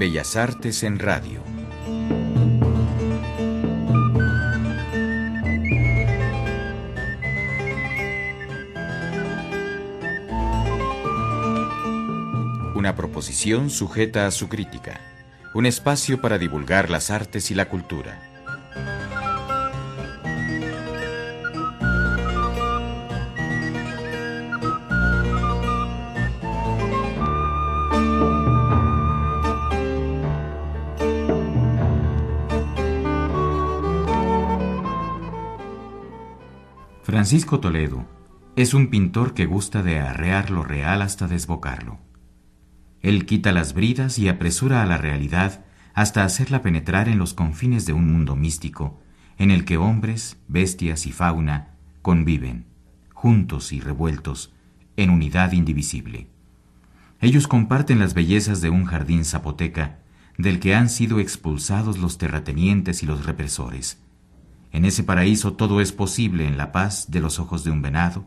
Bellas Artes en Radio. Una proposición sujeta a su crítica. Un espacio para divulgar las artes y la cultura. Francisco Toledo es un pintor que gusta de arrear lo real hasta desbocarlo. Él quita las bridas y apresura a la realidad hasta hacerla penetrar en los confines de un mundo místico en el que hombres, bestias y fauna conviven, juntos y revueltos, en unidad indivisible. Ellos comparten las bellezas de un jardín zapoteca del que han sido expulsados los terratenientes y los represores en ese paraíso todo es posible en la paz de los ojos de un venado,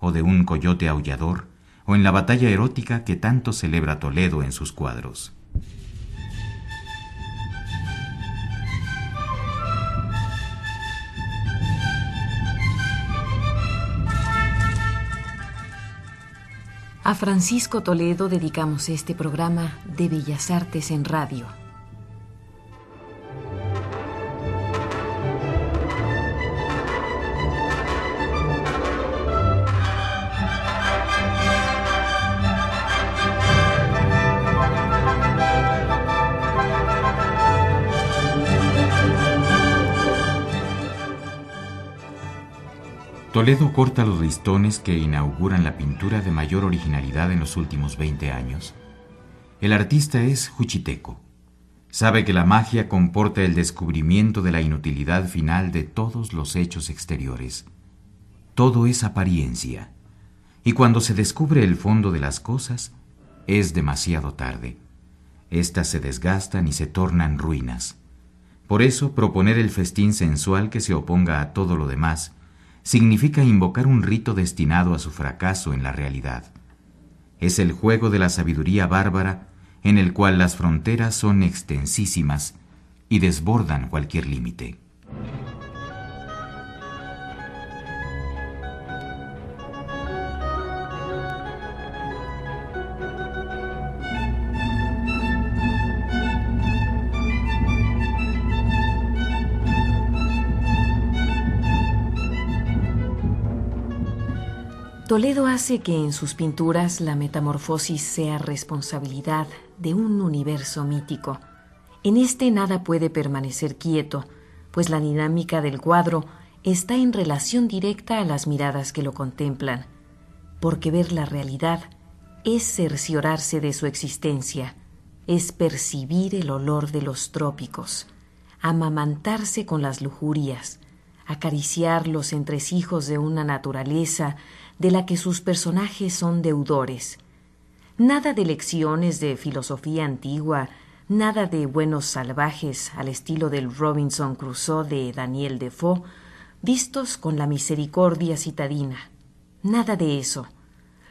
o de un coyote aullador, o en la batalla erótica que tanto celebra Toledo en sus cuadros. A Francisco Toledo dedicamos este programa de Bellas Artes en Radio. Toledo corta los listones que inauguran la pintura de mayor originalidad en los últimos 20 años. El artista es juchiteco. Sabe que la magia comporta el descubrimiento de la inutilidad final de todos los hechos exteriores. Todo es apariencia. Y cuando se descubre el fondo de las cosas, es demasiado tarde. Estas se desgastan y se tornan ruinas. Por eso, proponer el festín sensual que se oponga a todo lo demás significa invocar un rito destinado a su fracaso en la realidad. Es el juego de la sabiduría bárbara en el cual las fronteras son extensísimas y desbordan cualquier límite. Toledo hace que en sus pinturas la metamorfosis sea responsabilidad de un universo mítico. En este nada puede permanecer quieto, pues la dinámica del cuadro está en relación directa a las miradas que lo contemplan, porque ver la realidad es cerciorarse de su existencia, es percibir el olor de los trópicos, amamantarse con las lujurias, acariciar los entresijos de una naturaleza de la que sus personajes son deudores. Nada de lecciones de filosofía antigua, nada de buenos salvajes al estilo del Robinson Crusoe de Daniel Defoe, vistos con la misericordia citadina. Nada de eso.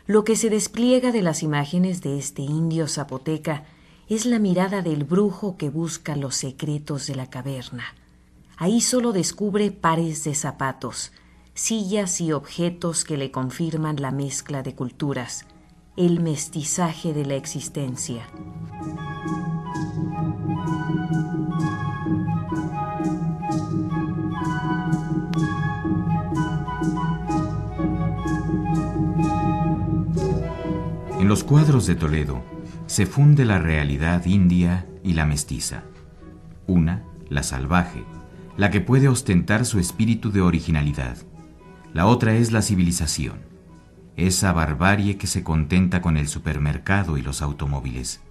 Lo que se despliega de las imágenes de este indio zapoteca es la mirada del brujo que busca los secretos de la caverna. Ahí solo descubre pares de zapatos, sillas y objetos que le confirman la mezcla de culturas, el mestizaje de la existencia. En los cuadros de Toledo se funde la realidad india y la mestiza. Una, la salvaje, la que puede ostentar su espíritu de originalidad la otra es la civilización, esa barbarie que se contenta con el supermercado y los automóviles.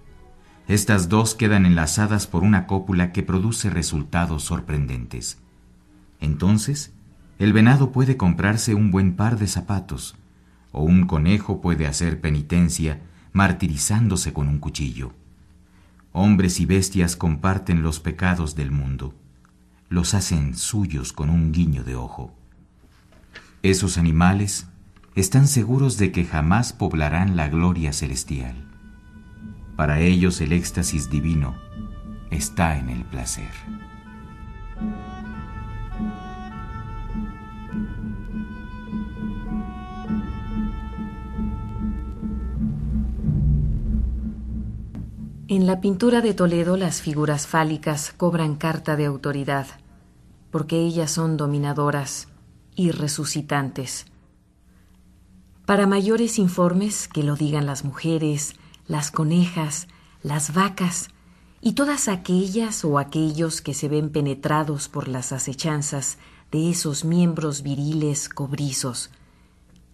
Estas dos quedan enlazadas por una cópula que produce resultados sorprendentes. Entonces, el venado puede comprarse un buen par de zapatos, o un conejo puede hacer penitencia martirizándose con un cuchillo. Hombres y bestias comparten los pecados del mundo, los hacen suyos con un guiño de ojo. Esos animales están seguros de que jamás poblarán la gloria celestial. Para ellos el éxtasis divino está en el placer. En la pintura de Toledo las figuras fálicas cobran carta de autoridad, porque ellas son dominadoras y resucitantes. Para mayores informes que lo digan las mujeres, las conejas, las vacas y todas aquellas o aquellos que se ven penetrados por las acechanzas de esos miembros viriles cobrizos.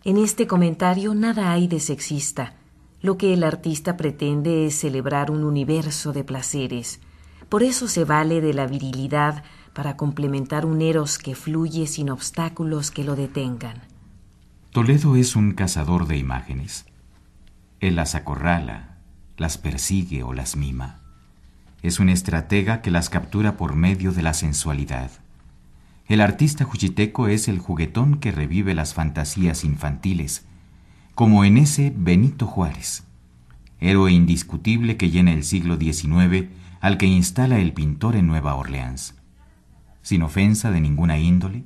En este comentario nada hay de sexista, lo que el artista pretende es celebrar un universo de placeres. Por eso se vale de la virilidad para complementar un eros que fluye sin obstáculos que lo detengan. Toledo es un cazador de imágenes. Él las acorrala, las persigue o las mima. Es un estratega que las captura por medio de la sensualidad. El artista juchiteco es el juguetón que revive las fantasías infantiles como en ese Benito Juárez, héroe indiscutible que llena el siglo XIX al que instala el pintor en Nueva Orleans. Sin ofensa de ninguna índole,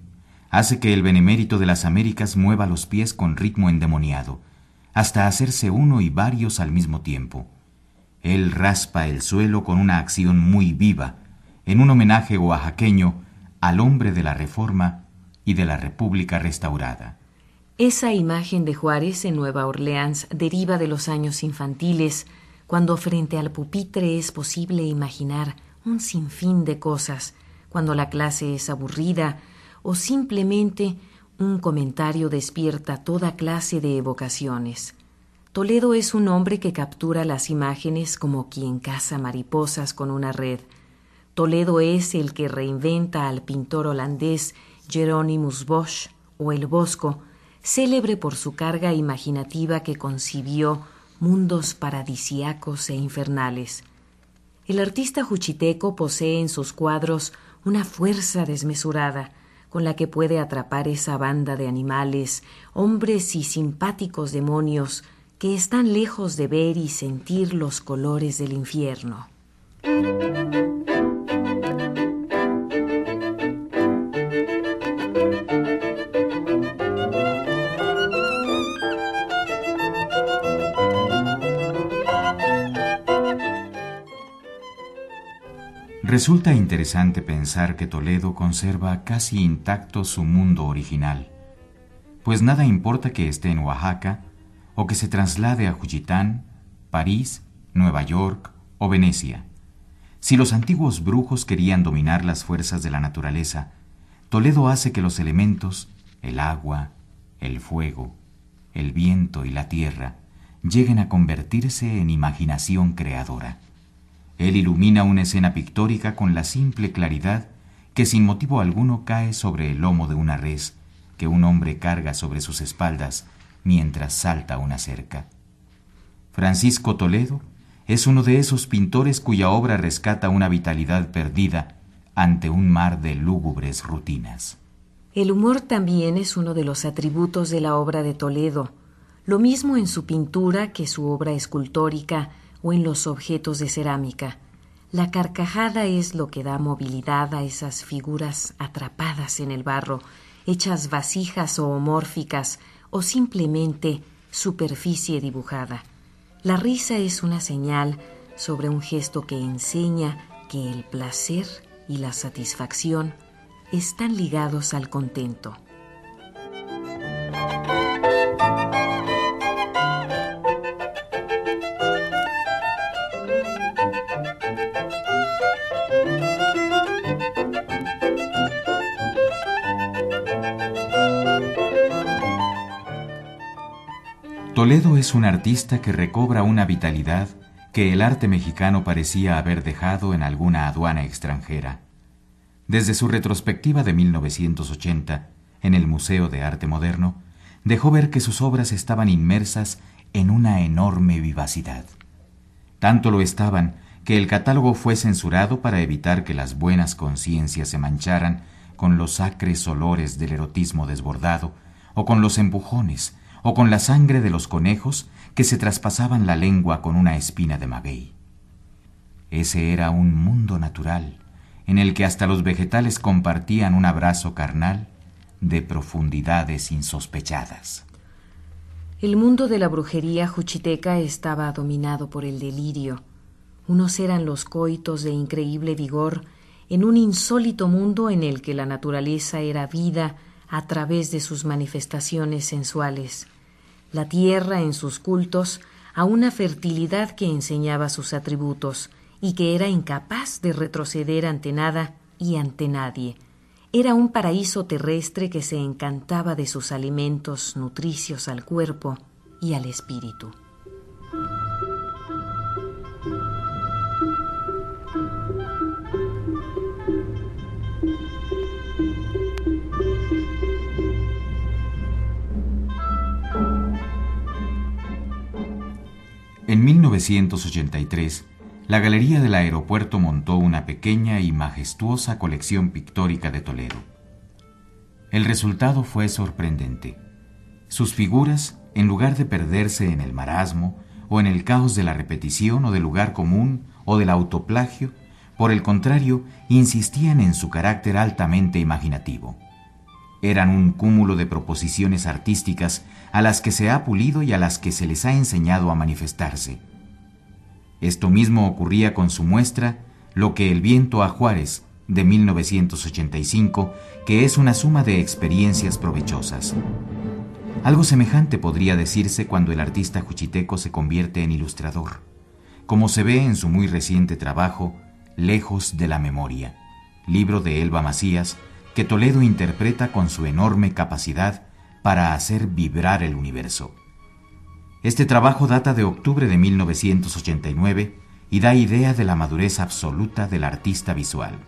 hace que el benemérito de las Américas mueva los pies con ritmo endemoniado, hasta hacerse uno y varios al mismo tiempo. Él raspa el suelo con una acción muy viva, en un homenaje oaxaqueño al hombre de la Reforma y de la República restaurada. Esa imagen de Juárez en Nueva Orleans deriva de los años infantiles, cuando frente al pupitre es posible imaginar un sinfín de cosas, cuando la clase es aburrida o simplemente un comentario despierta toda clase de evocaciones. Toledo es un hombre que captura las imágenes como quien caza mariposas con una red. Toledo es el que reinventa al pintor holandés Jeronimus Bosch o el Bosco, célebre por su carga imaginativa que concibió mundos paradisiacos e infernales. El artista juchiteco posee en sus cuadros una fuerza desmesurada con la que puede atrapar esa banda de animales, hombres y simpáticos demonios que están lejos de ver y sentir los colores del infierno. Resulta interesante pensar que Toledo conserva casi intacto su mundo original, pues nada importa que esté en Oaxaca o que se traslade a Juchitán, París, Nueva York o Venecia. Si los antiguos brujos querían dominar las fuerzas de la naturaleza, Toledo hace que los elementos, el agua, el fuego, el viento y la tierra, lleguen a convertirse en imaginación creadora. Él ilumina una escena pictórica con la simple claridad que sin motivo alguno cae sobre el lomo de una res que un hombre carga sobre sus espaldas mientras salta una cerca. Francisco Toledo es uno de esos pintores cuya obra rescata una vitalidad perdida ante un mar de lúgubres rutinas. El humor también es uno de los atributos de la obra de Toledo, lo mismo en su pintura que su obra escultórica, o en los objetos de cerámica. La carcajada es lo que da movilidad a esas figuras atrapadas en el barro, hechas vasijas o homórficas o simplemente superficie dibujada. La risa es una señal sobre un gesto que enseña que el placer y la satisfacción están ligados al contento. Toledo es un artista que recobra una vitalidad que el arte mexicano parecía haber dejado en alguna aduana extranjera. Desde su retrospectiva de 1980, en el Museo de Arte Moderno, dejó ver que sus obras estaban inmersas en una enorme vivacidad. Tanto lo estaban que el catálogo fue censurado para evitar que las buenas conciencias se mancharan con los acres olores del erotismo desbordado o con los empujones o con la sangre de los conejos que se traspasaban la lengua con una espina de maguey. Ese era un mundo natural, en el que hasta los vegetales compartían un abrazo carnal de profundidades insospechadas. El mundo de la brujería juchiteca estaba dominado por el delirio. Unos eran los coitos de increíble vigor en un insólito mundo en el que la naturaleza era vida a través de sus manifestaciones sensuales, la tierra en sus cultos a una fertilidad que enseñaba sus atributos y que era incapaz de retroceder ante nada y ante nadie era un paraíso terrestre que se encantaba de sus alimentos nutricios al cuerpo y al espíritu. En 1983, la Galería del Aeropuerto montó una pequeña y majestuosa colección pictórica de Toledo. El resultado fue sorprendente. Sus figuras, en lugar de perderse en el marasmo o en el caos de la repetición o del lugar común o del autoplagio, por el contrario, insistían en su carácter altamente imaginativo. Eran un cúmulo de proposiciones artísticas a las que se ha pulido y a las que se les ha enseñado a manifestarse esto mismo ocurría con su muestra Lo que el viento a Juárez de 1985, que es una suma de experiencias provechosas. Algo semejante podría decirse cuando el artista juchiteco se convierte en ilustrador, como se ve en su muy reciente trabajo Lejos de la Memoria, libro de Elba Macías, que Toledo interpreta con su enorme capacidad para hacer vibrar el universo. Este trabajo data de octubre de 1989 y da idea de la madurez absoluta del artista visual.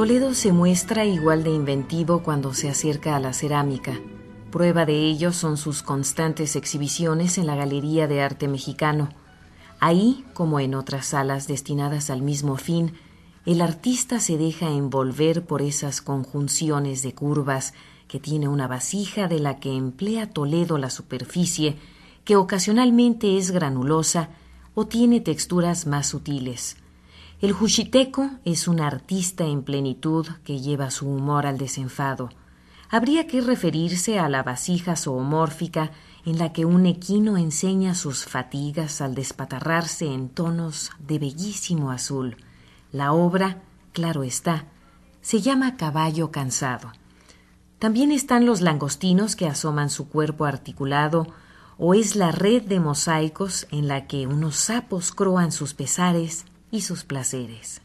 Toledo se muestra igual de inventivo cuando se acerca a la cerámica Prueba de ello son sus constantes exhibiciones en la Galería de Arte Mexicano. Ahí, como en otras salas destinadas al mismo fin, el artista se deja envolver por esas conjunciones de curvas que tiene una vasija de la que emplea Toledo la superficie, que ocasionalmente es granulosa o tiene texturas más sutiles. El juchiteco es un artista en plenitud que lleva su humor al desenfado habría que referirse a la vasija zoomórfica en la que un equino enseña sus fatigas al despatarrarse en tonos de bellísimo azul. La obra, claro está, se llama Caballo Cansado. También están los langostinos que asoman su cuerpo articulado, o es la red de mosaicos en la que unos sapos croan sus pesares y sus placeres.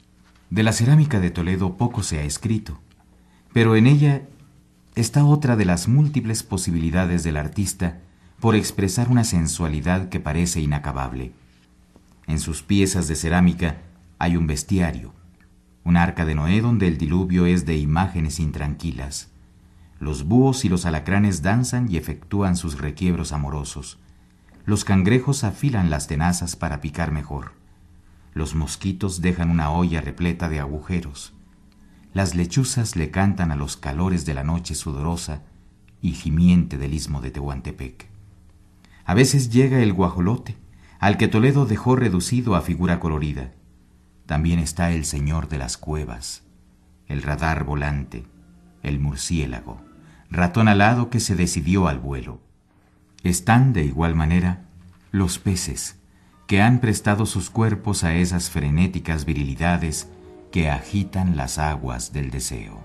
De la cerámica de Toledo poco se ha escrito, pero en ella está otra de las múltiples posibilidades del artista por expresar una sensualidad que parece inacabable. En sus piezas de cerámica hay un bestiario, un arca de Noé donde el diluvio es de imágenes intranquilas. Los búhos y los alacranes danzan y efectúan sus requiebros amorosos. Los cangrejos afilan las tenazas para picar mejor. Los mosquitos dejan una olla repleta de agujeros. Las lechuzas le cantan a los calores de la noche sudorosa y gimiente del istmo de Tehuantepec. A veces llega el guajolote, al que Toledo dejó reducido a figura colorida. También está el señor de las cuevas, el radar volante, el murciélago, ratón alado que se decidió al vuelo. Están, de igual manera, los peces, que han prestado sus cuerpos a esas frenéticas virilidades que agitan las aguas del deseo.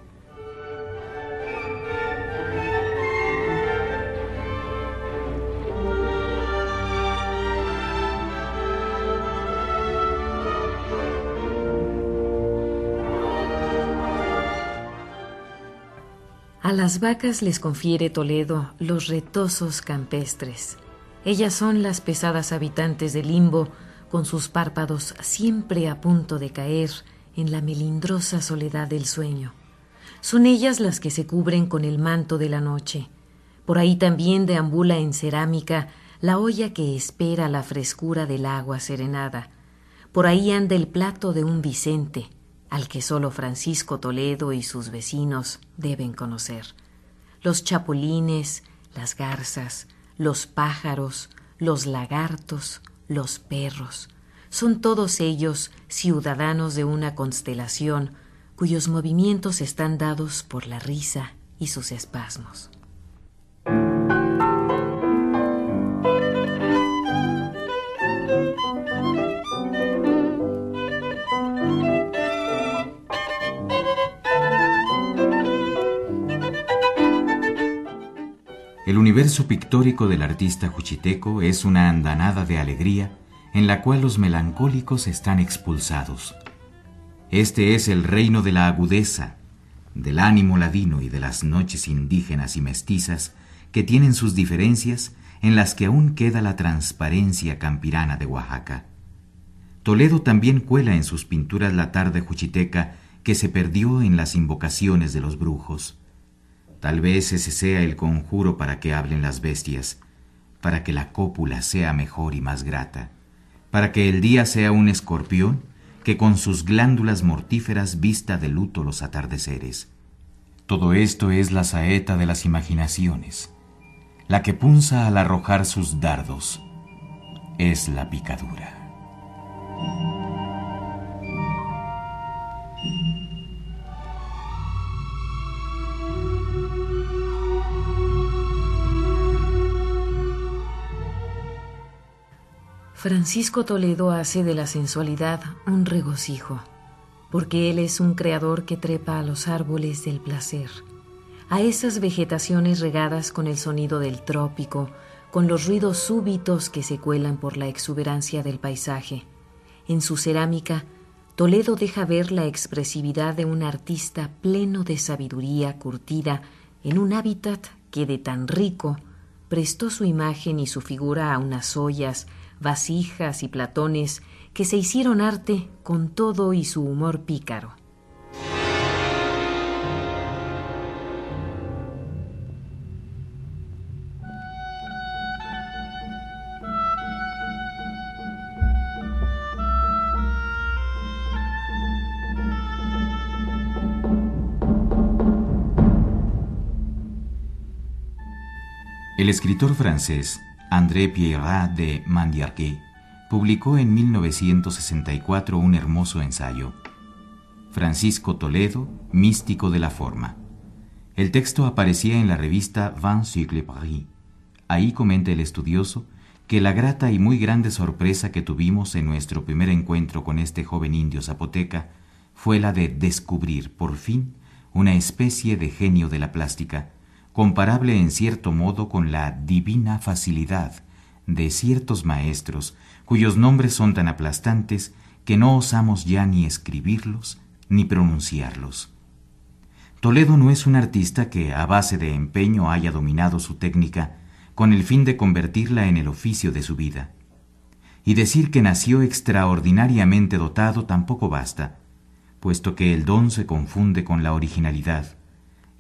A las vacas les confiere Toledo los retosos campestres. Ellas son las pesadas habitantes del limbo, con sus párpados siempre a punto de caer, en la melindrosa soledad del sueño. Son ellas las que se cubren con el manto de la noche, Por ahí también deambula en cerámica la olla que espera la frescura del agua serenada. Por ahí anda el plato de un Vicente, al que solo Francisco Toledo y sus vecinos deben conocer. Los chapulines, las garzas, los pájaros, los lagartos, los perros, son todos ellos ciudadanos de una constelación cuyos movimientos están dados por la risa y sus espasmos. El universo pictórico del artista juchiteco es una andanada de alegría en la cual los melancólicos están expulsados. Este es el reino de la agudeza, del ánimo ladino y de las noches indígenas y mestizas que tienen sus diferencias en las que aún queda la transparencia campirana de Oaxaca. Toledo también cuela en sus pinturas la tarde juchiteca que se perdió en las invocaciones de los brujos. Tal vez ese sea el conjuro para que hablen las bestias, para que la cópula sea mejor y más grata, para que el día sea un escorpión que con sus glándulas mortíferas vista de luto los atardeceres. Todo esto es la saeta de las imaginaciones, la que punza al arrojar sus dardos, es la picadura. Francisco Toledo hace de la sensualidad un regocijo, porque él es un creador que trepa a los árboles del placer, a esas vegetaciones regadas con el sonido del trópico, con los ruidos súbitos que se cuelan por la exuberancia del paisaje. En su cerámica, Toledo deja ver la expresividad de un artista pleno de sabiduría curtida en un hábitat que de tan rico prestó su imagen y su figura a unas ollas vasijas y platones que se hicieron arte con todo y su humor pícaro. El escritor francés André Pierrat de Mandiarguet publicó en 1964 un hermoso ensayo, Francisco Toledo, místico de la forma. El texto aparecía en la revista Vingt siècles Paris. Ahí comenta el estudioso que la grata y muy grande sorpresa que tuvimos en nuestro primer encuentro con este joven indio zapoteca fue la de descubrir, por fin, una especie de genio de la plástica, comparable en cierto modo con la divina facilidad de ciertos maestros cuyos nombres son tan aplastantes que no osamos ya ni escribirlos ni pronunciarlos. Toledo no es un artista que a base de empeño haya dominado su técnica con el fin de convertirla en el oficio de su vida. Y decir que nació extraordinariamente dotado tampoco basta, puesto que el don se confunde con la originalidad,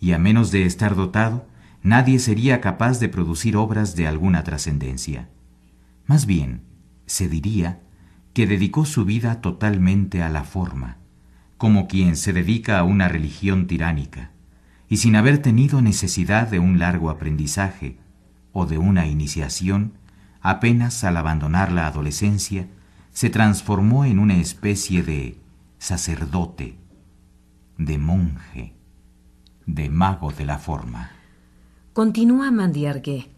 y a menos de estar dotado, nadie sería capaz de producir obras de alguna trascendencia. Más bien, se diría que dedicó su vida totalmente a la forma, como quien se dedica a una religión tiránica, y sin haber tenido necesidad de un largo aprendizaje o de una iniciación, apenas al abandonar la adolescencia, se transformó en una especie de sacerdote, de monje, de mago de la forma. Continúa Mandiargué.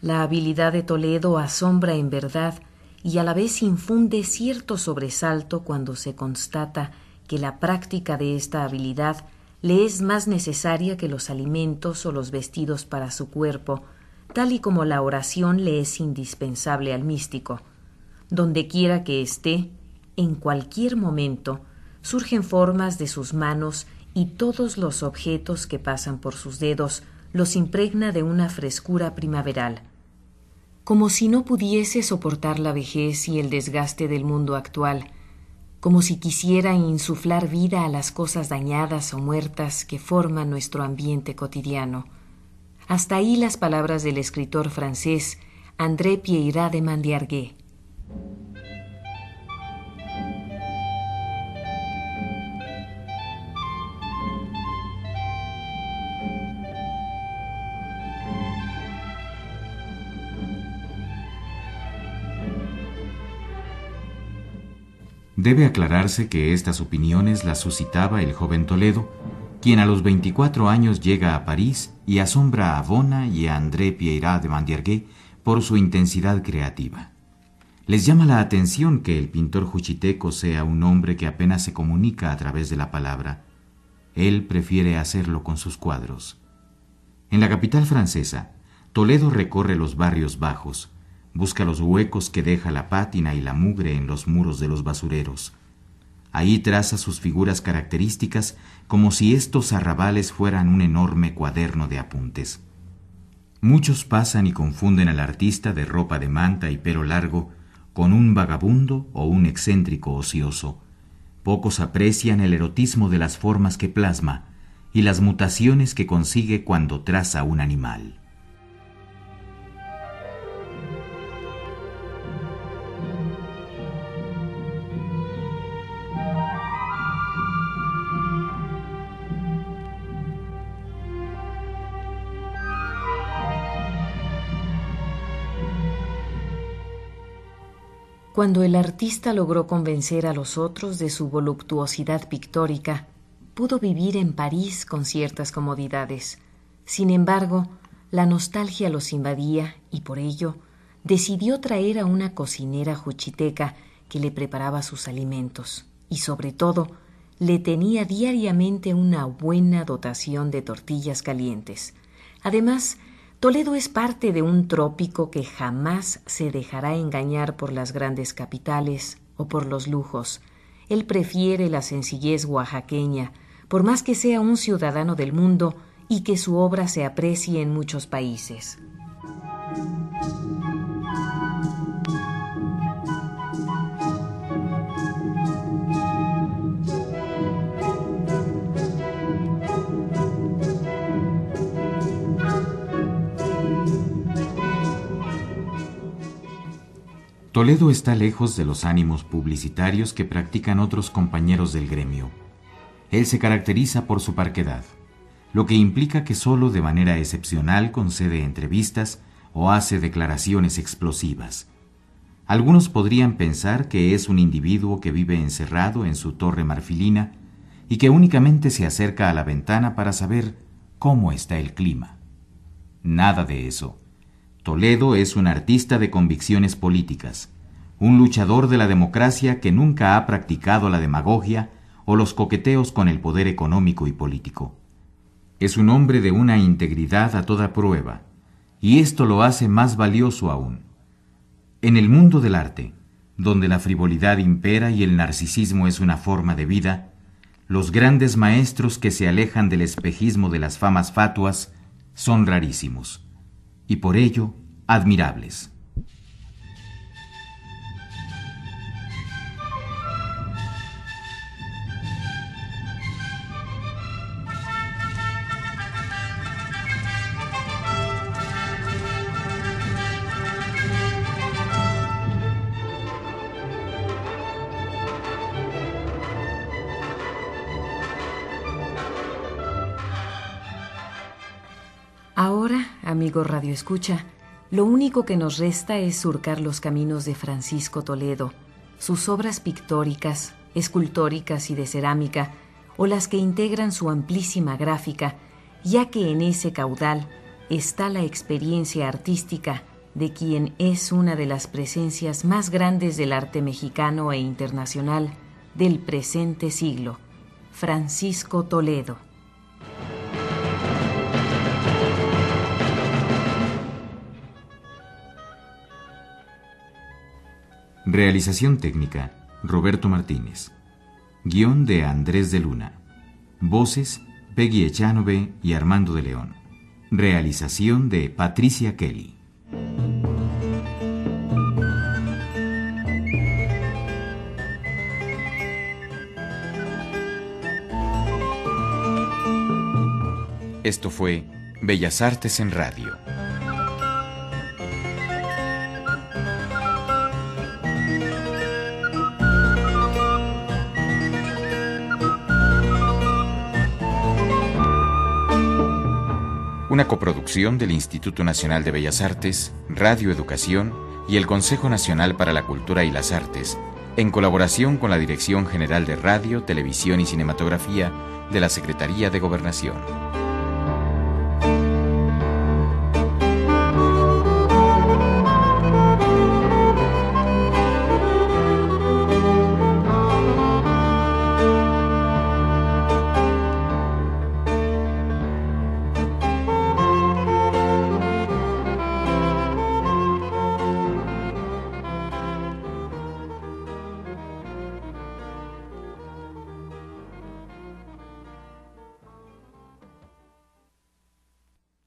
La habilidad de Toledo asombra en verdad y a la vez infunde cierto sobresalto cuando se constata que la práctica de esta habilidad le es más necesaria que los alimentos o los vestidos para su cuerpo, tal y como la oración le es indispensable al místico. Donde quiera que esté, en cualquier momento, surgen formas de sus manos y todos los objetos que pasan por sus dedos los impregna de una frescura primaveral. Como si no pudiese soportar la vejez y el desgaste del mundo actual, como si quisiera insuflar vida a las cosas dañadas o muertas que forman nuestro ambiente cotidiano. Hasta ahí las palabras del escritor francés André Pierrat de Mandiargué. Debe aclararse que estas opiniones las suscitaba el joven Toledo, quien a los 24 años llega a París y asombra a Bona y a André Pierrat de Mandiergué por su intensidad creativa. Les llama la atención que el pintor juchiteco sea un hombre que apenas se comunica a través de la palabra. Él prefiere hacerlo con sus cuadros. En la capital francesa, Toledo recorre los barrios bajos, Busca los huecos que deja la pátina y la mugre en los muros de los basureros. Ahí traza sus figuras características como si estos arrabales fueran un enorme cuaderno de apuntes. Muchos pasan y confunden al artista de ropa de manta y pelo largo con un vagabundo o un excéntrico ocioso. Pocos aprecian el erotismo de las formas que plasma y las mutaciones que consigue cuando traza un animal. Cuando el artista logró convencer a los otros de su voluptuosidad pictórica, pudo vivir en París con ciertas comodidades. Sin embargo, la nostalgia los invadía y por ello decidió traer a una cocinera juchiteca que le preparaba sus alimentos y sobre todo le tenía diariamente una buena dotación de tortillas calientes. Además, Toledo es parte de un trópico que jamás se dejará engañar por las grandes capitales o por los lujos. Él prefiere la sencillez oaxaqueña, por más que sea un ciudadano del mundo y que su obra se aprecie en muchos países. Toledo está lejos de los ánimos publicitarios que practican otros compañeros del gremio. Él se caracteriza por su parquedad, lo que implica que solo de manera excepcional concede entrevistas o hace declaraciones explosivas. Algunos podrían pensar que es un individuo que vive encerrado en su torre marfilina y que únicamente se acerca a la ventana para saber cómo está el clima. Nada de eso. Toledo es un artista de convicciones políticas, un luchador de la democracia que nunca ha practicado la demagogia o los coqueteos con el poder económico y político. Es un hombre de una integridad a toda prueba, y esto lo hace más valioso aún. En el mundo del arte, donde la frivolidad impera y el narcisismo es una forma de vida, los grandes maestros que se alejan del espejismo de las famas fatuas son rarísimos y por ello admirables. Amigo Radio Escucha, lo único que nos resta es surcar los caminos de Francisco Toledo, sus obras pictóricas, escultóricas y de cerámica, o las que integran su amplísima gráfica, ya que en ese caudal está la experiencia artística de quien es una de las presencias más grandes del arte mexicano e internacional del presente siglo, Francisco Toledo. Realización técnica, Roberto Martínez. Guión de Andrés de Luna. Voces, Peggy Echanove y Armando de León. Realización de Patricia Kelly. Esto fue Bellas Artes en Radio. Una coproducción del Instituto Nacional de Bellas Artes, Radio Educación y el Consejo Nacional para la Cultura y las Artes, en colaboración con la Dirección General de Radio, Televisión y Cinematografía de la Secretaría de Gobernación.